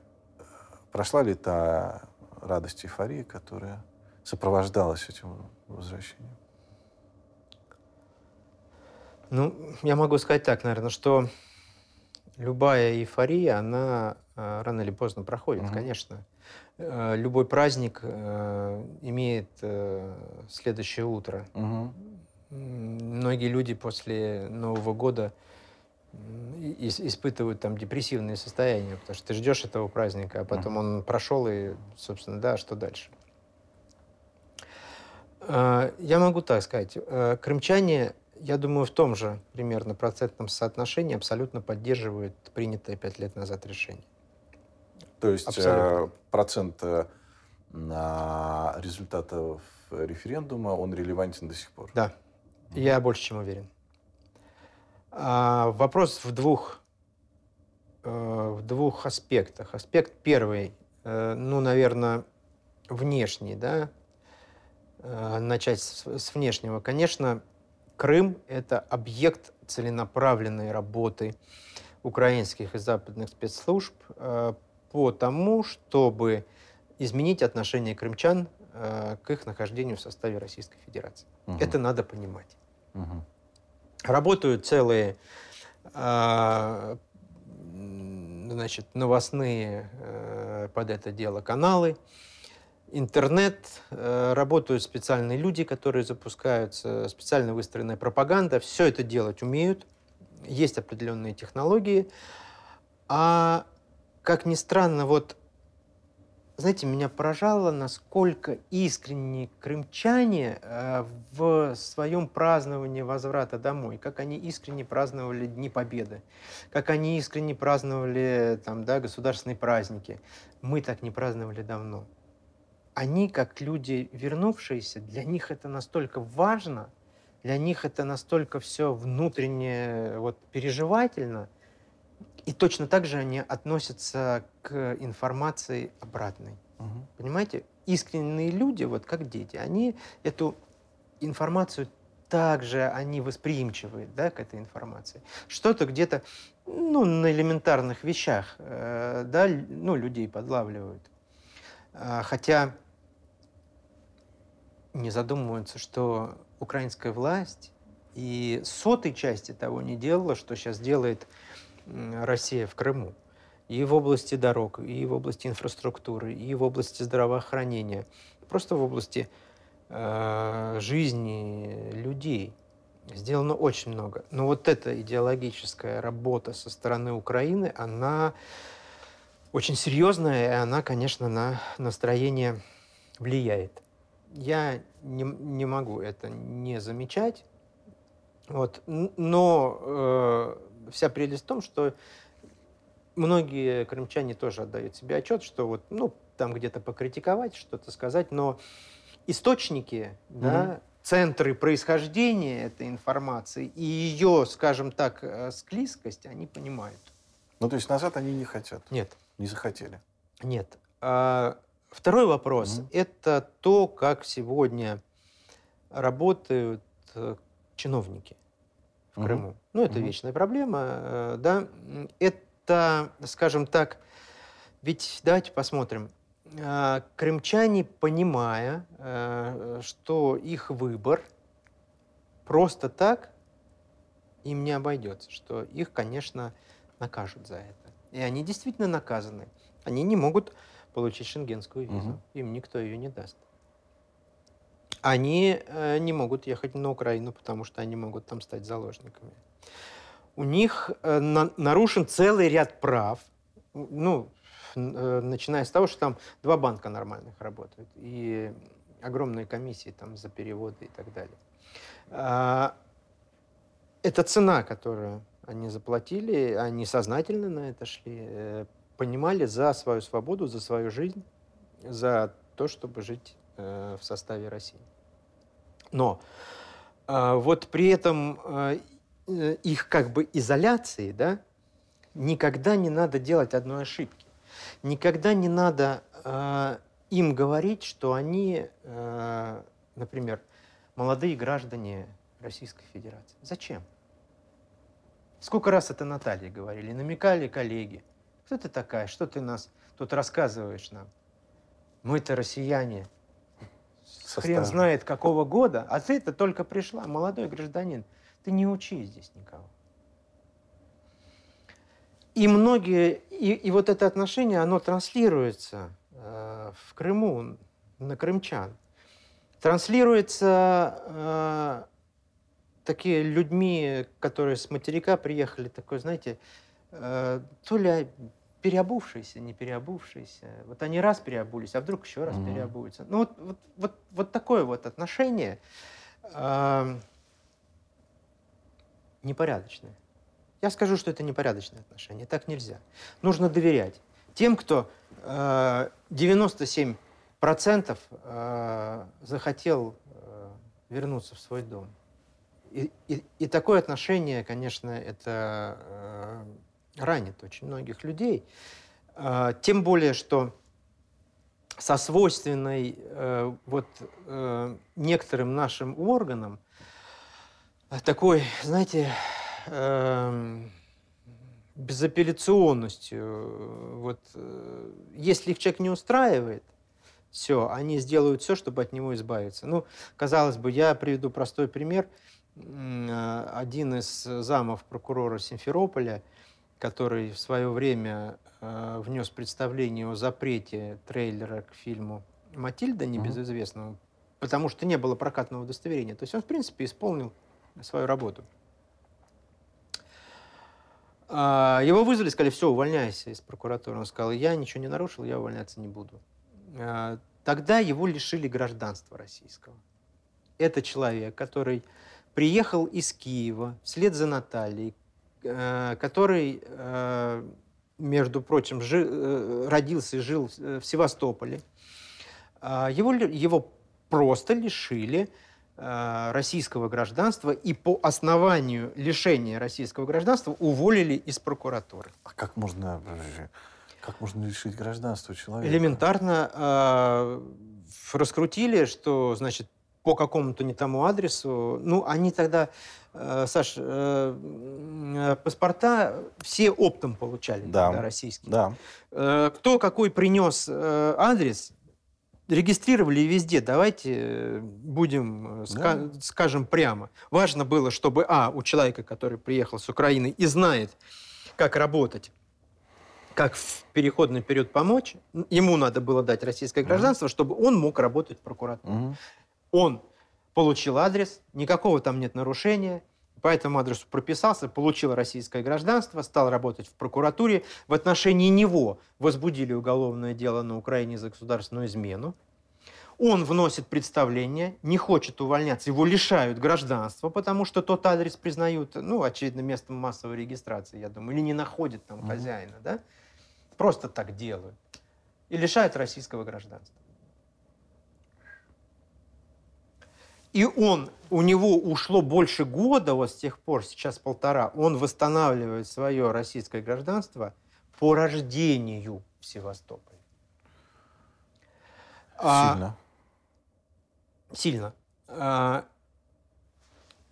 S1: прошла ли та радость и эйфория, которая сопровождалась этим возвращением?
S2: Ну, я могу сказать так, наверное, что любая эйфория, она э, рано или поздно проходит, угу. конечно. Э, любой праздник э, имеет э, следующее утро. Угу. Многие люди после Нового года испытывают там депрессивные состояния, потому что ты ждешь этого праздника, а потом он прошел, и, собственно, да, что дальше? Я могу так сказать. Крымчане, я думаю, в том же примерно процентном соотношении абсолютно поддерживают принятое пять лет назад решение.
S1: То есть Абсолютно. процент э, результатов референдума, он релевантен до сих пор?
S2: Да, я больше чем уверен. А, вопрос в двух, э, в двух аспектах. Аспект первый, э, ну, наверное, внешний, да, начать с, с внешнего. Конечно, Крым – это объект целенаправленной работы украинских и западных спецслужб по тому, чтобы изменить отношение крымчан э, к их нахождению в составе Российской Федерации. Угу. Это надо понимать. Угу. Работают целые э, значит, новостные э, под это дело каналы, интернет, э, работают специальные люди, которые запускаются, специально выстроенная пропаганда. Все это делать умеют, есть определенные технологии. А как ни странно, вот, знаете, меня поражало, насколько искренне крымчане э, в своем праздновании возврата домой, как они искренне праздновали Дни Победы, как они искренне праздновали там, да, государственные праздники. Мы так не праздновали давно. Они, как люди вернувшиеся, для них это настолько важно, для них это настолько все внутренне вот, переживательно, и точно так же они относятся к информации обратной.
S1: Мгм.
S2: Понимаете? Искренние люди, вот как дети, они эту информацию также они восприимчивы да, к этой информации. Что-то где-то ну, на элементарных вещах э, да, ну, людей подлавливают. А, Хотя не задумываются, что украинская власть и сотой части того не делала, что сейчас делает Россия в Крыму. И в области дорог, и в области инфраструктуры, и в области здравоохранения. Просто в области э, жизни людей. Сделано очень много. Но вот эта идеологическая работа со стороны Украины, она очень серьезная, и она, конечно, на настроение влияет. Я не, не могу это не замечать. Вот. Но э, вся прелесть в том, что многие крымчане тоже отдают себе отчет, что вот, ну, там где-то покритиковать, что-то сказать, но источники, да, центры происхождения этой информации и ее, скажем так, э, склизкость, они понимают.
S1: Ну, то есть назад они не хотят,
S2: Нет,
S1: не захотели.
S2: нет. А, второй вопрос
S1: Мгм.
S2: – это то, как сегодня работают э, чиновники в. Крыму. Ну, это
S1: Мгм.
S2: вечная проблема, э, да. Это, скажем так, ведь давайте посмотрим. А, Крымчане, понимая, э, что их выбор просто так им не обойдется, что их, конечно, накажут за это. И они действительно наказаны. Они не могут получить шенгенскую визу.
S1: Мгм.
S2: Им никто ее не даст. Они э, не могут ехать на Украину, потому что они могут там стать заложниками. У них э, на- нарушен целый ряд прав. Ну, э, начиная с того, что там два банка нормальных работают. И огромные комиссии там за переводы и так далее. А, Это цена, которую они заплатили, они сознательно на это шли, понимали за свою свободу, за свою жизнь, за то, чтобы жить в составе России. Но а, вот при этом э, э, их как бы изоляции, да, никогда не надо делать одной ошибки. Никогда не надо э, им говорить, что они, например, молодые граждане Российской Федерации. Зачем? Сколько раз это Наталье говорили, намекали коллеги. Кто ты такая? Что ты нас тут рассказываешь нам? Мы-то россияне.
S1: Со
S2: Хрен знает какого года, а ты-то только пришла, молодой гражданин. Ты не учи здесь никого. И многие, и, и вот это отношение, оно транслируется э, в Крыму, на крымчан. Транслируется э, такие людьми, которые с материка приехали, такой, знаете, э, то ли переобувшиеся, не переобувшиеся. Вот они раз переобулись, а вдруг еще раз
S1: Мгм.
S2: переобуются. Ну вот, вот, вот такое вот отношение э, непорядочное. Я скажу, что это непорядочное отношение. Так нельзя. Нужно доверять тем, кто э, 97% э, захотел э, вернуться в свой дом. И, и- и такое отношение, конечно, это э, ранит очень многих людей. Э, тем более, что со свойственной э, вот э, некоторым нашим органам э, такой, знаете, эм, безапелляционностью. э, Вот э, если их человек не устраивает, все, они сделают все, чтобы от него избавиться. Ну, казалось бы, я приведу простой пример. Э, Один из замов прокурора Симферополя, который в свое время э, внес представление о запрете трейлера к фильму «Матильда» небезызвестного, потому что не было прокатного удостоверения. То есть он, в принципе, исполнил свою работу. А, Его вызвали, сказали, все, увольняйся из прокуратуры. Он сказал, я ничего не нарушил, я увольняться не буду. А, Тогда его лишили гражданства российского. Это человек, который приехал из Киева вслед за Натальей, который, э, между прочим, жи- э, родился и жил э, в Севастополе. А, Его, его просто лишили э, российского гражданства и по основанию лишения российского гражданства уволили из прокуратуры.
S1: А как можно, как можно лишить гражданства человека?
S2: Элементарно э, раскрутили, что, значит, по какому-то не тому адресу. Ну, они тогда, э, Саш, э, э, паспорта все оптом получали
S1: Да.
S2: тогда российские.
S1: Да.
S2: Э, кто какой принес э, адрес, регистрировали везде. Давайте э, будем, э, ска- скажем прямо. Важно было, чтобы, а, у человека, который приехал с Украины и знает, как работать, как в переходный период помочь, ему надо было дать российское гражданство, чтобы он мог работать в прокуратуре.
S1: Мгм.
S2: Он получил адрес, никакого там нет нарушения, по этому адресу прописался, получил российское гражданство, стал работать в прокуратуре. В отношении него возбудили уголовное дело на Украине за государственную измену. Он вносит представление, не хочет увольняться, его лишают гражданства, потому что тот адрес признают, ну, очевидно, местом массовой регистрации, я думаю, или не находит там хозяина, да? Просто так делают. И лишают российского гражданства. И он, у него ушло больше года, вот с тех пор, сейчас полтора, он восстанавливает свое российское гражданство по рождению в Севастополе. А,
S1: Сильно.
S2: Сильно. А,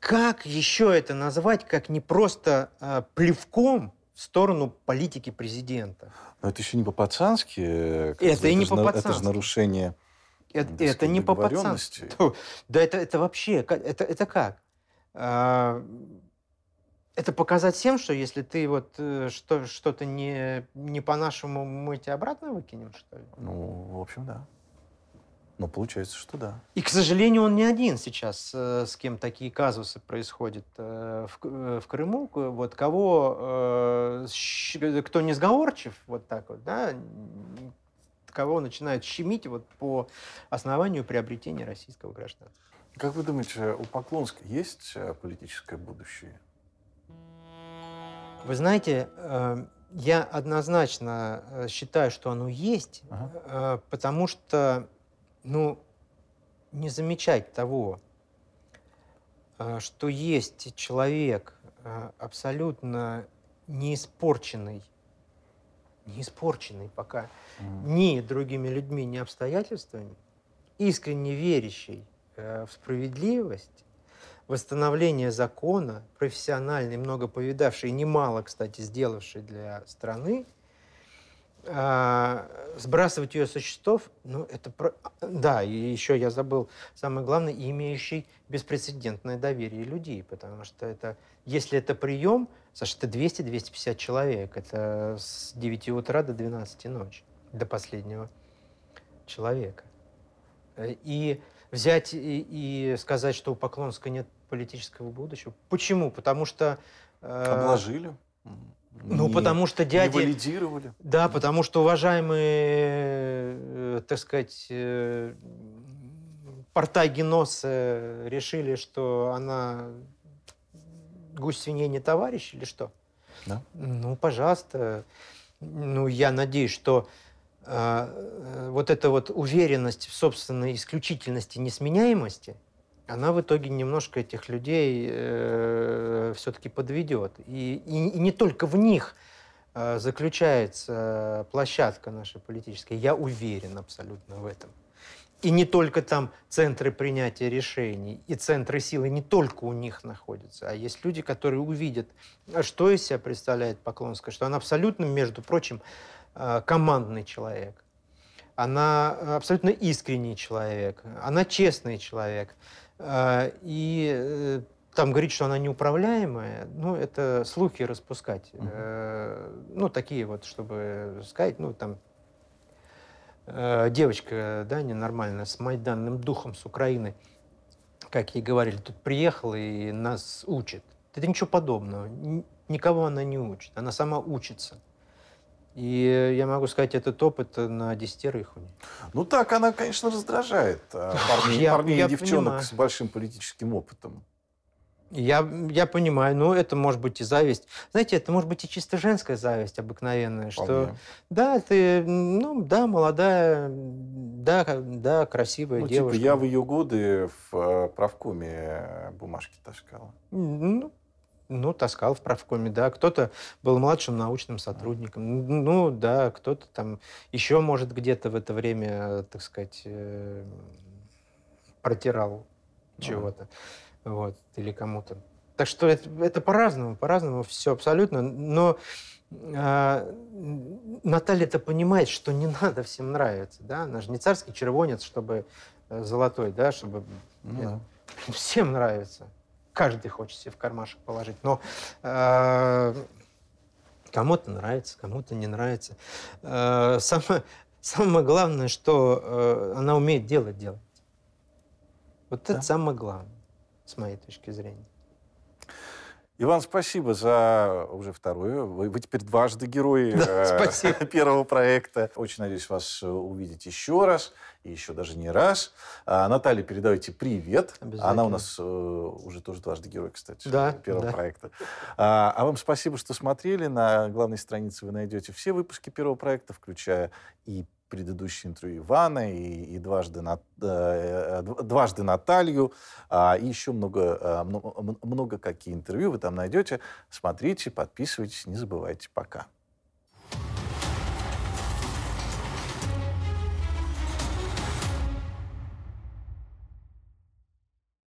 S2: как еще это назвать, как не просто а, плевком в сторону политики президента?
S1: Но это еще не по-пацански. э,
S2: Это и не
S1: на- Это же
S2: по-пацански.
S1: нарушение
S2: Это, это не по-пацански.
S1: договоренностей.
S2: Да это, это вообще, это, это как? А, это показать всем, что если ты вот э, что, что-то не, не по-нашему, мы тебя обратно выкинем, что ли?
S1: Ну, в общем, да. Ну, получается, что да.
S2: И, к сожалению, он не один сейчас, э, с кем такие казусы происходят э, в, в Крыму. Вот кого, кто не сговорчив, вот так вот, да, кого начинают щемить вот по основанию приобретения российского гражданства.
S1: Как вы думаете, у Поклонска есть э, политическое будущее?
S2: Вы знаете, э, я однозначно э, считаю, что оно есть,
S1: Ага.
S2: э, потому что, ну, не замечать того, что есть человек абсолютно не испорченный, не испорченный пока
S1: М.
S2: ни другими людьми, ни обстоятельствами, искренне верящий э, в справедливость, восстановление закона, профессиональный, много повидавший, немало, кстати, сделавший для страны, а, сбрасывать ее со счетов, ну, это... про- Да, и еще я забыл, самое главное, имеющий беспрецедентное доверие людей, потому что это, если это прием, Саша, это 200-250 человек, это с 9 утра до 12 ночи, до последнего человека. Э, И взять и, и сказать, что у Поклонска нет политического будущего. Почему? Потому что... э,
S1: Обложили?
S2: Ну,
S1: Не-
S2: потому что
S1: Не
S2: дяди...
S1: валидировали?
S2: Да, потому что уважаемые, э, так сказать, э, портагеносы решили, что она гусь свиней не товарищ или что?
S1: Да.
S2: Ну, пожалуйста. Ну, я надеюсь, что э, э, вот эта вот уверенность в собственной исключительности, несменяемости, она в итоге немножко этих людей все-таки подведет. И, и- и не только в них э, заключается площадка наша политическая. Я уверен абсолютно в этом. И не только там центры принятия решений, и центры силы не только у них находятся, а есть люди, которые увидят, что из себя представляет Поклонская, что она абсолютно, между прочим, э, командный человек. Она абсолютно искренний человек, она честный человек. Э, И э, там говорить, что она неуправляемая, ну, это слухи распускать. Э, Ну, такие вот, чтобы сказать, ну, там, э, девочка, да, ненормальная, с майданным духом с Украины, как ей говорили, тут приехала и нас учит. Это ничего подобного. Никого она не учит, она сама учится. И я могу сказать, этот опыт на десятерых у нее.
S1: Ну так, она, конечно, раздражает а, парней,
S2: Я-
S1: парней
S2: я
S1: и девчонок
S2: понимаю.
S1: с большим политическим опытом.
S2: Я, я понимаю, но это может быть и зависть. Знаете, это может быть и чисто женская зависть обыкновенная, что
S1: Вполне.
S2: да, ты, ну, да, молодая, да, да, красивая
S1: Ну,
S2: девушка.
S1: типа, я в ее годы в э, правкоме э, бумажки таскала.
S2: Ну, ну, таскал в правкоме, да. Кто-то был младшим научным сотрудником. Ну, да, кто-то там еще, может, где-то в это время, э, так сказать, протирал
S1: Ну
S2: чего-то. Вот, или кому-то. Так что это, это по-разному, по-разному все абсолютно. Но а, Наталья это понимает, что не надо всем нравиться, да. Она же не царский червонец, чтобы э, золотой, да, чтобы
S1: Ну
S2: Нет.
S1: да.
S2: Всем нравится. Каждый хочет себе в кармашек положить. Но э, кому-то нравится, кому-то не нравится. Э, самое, самое главное, что э, она умеет делать делать. Вот
S1: Да.
S2: это самое главное, с моей точки зрения.
S1: Иван, спасибо за уже второе. Вы, вы теперь дважды герои
S2: Да,
S1: э, первого проекта. Очень надеюсь вас увидеть еще раз, и еще даже не раз. А, Наталье передавайте привет. Она у нас э, уже тоже дважды герой, кстати,
S2: Да,
S1: первого
S2: да.
S1: проекта. А, а вам спасибо, что смотрели. На главной странице вы найдете все выпуски первого проекта, включая и предыдущее интервью Ивана, и, и дважды, Нат- э, дв- дважды Наталью, а, и еще много, а, мно- м- много какие интервью вы там найдете. Смотрите, подписывайтесь, не забывайте. Пока.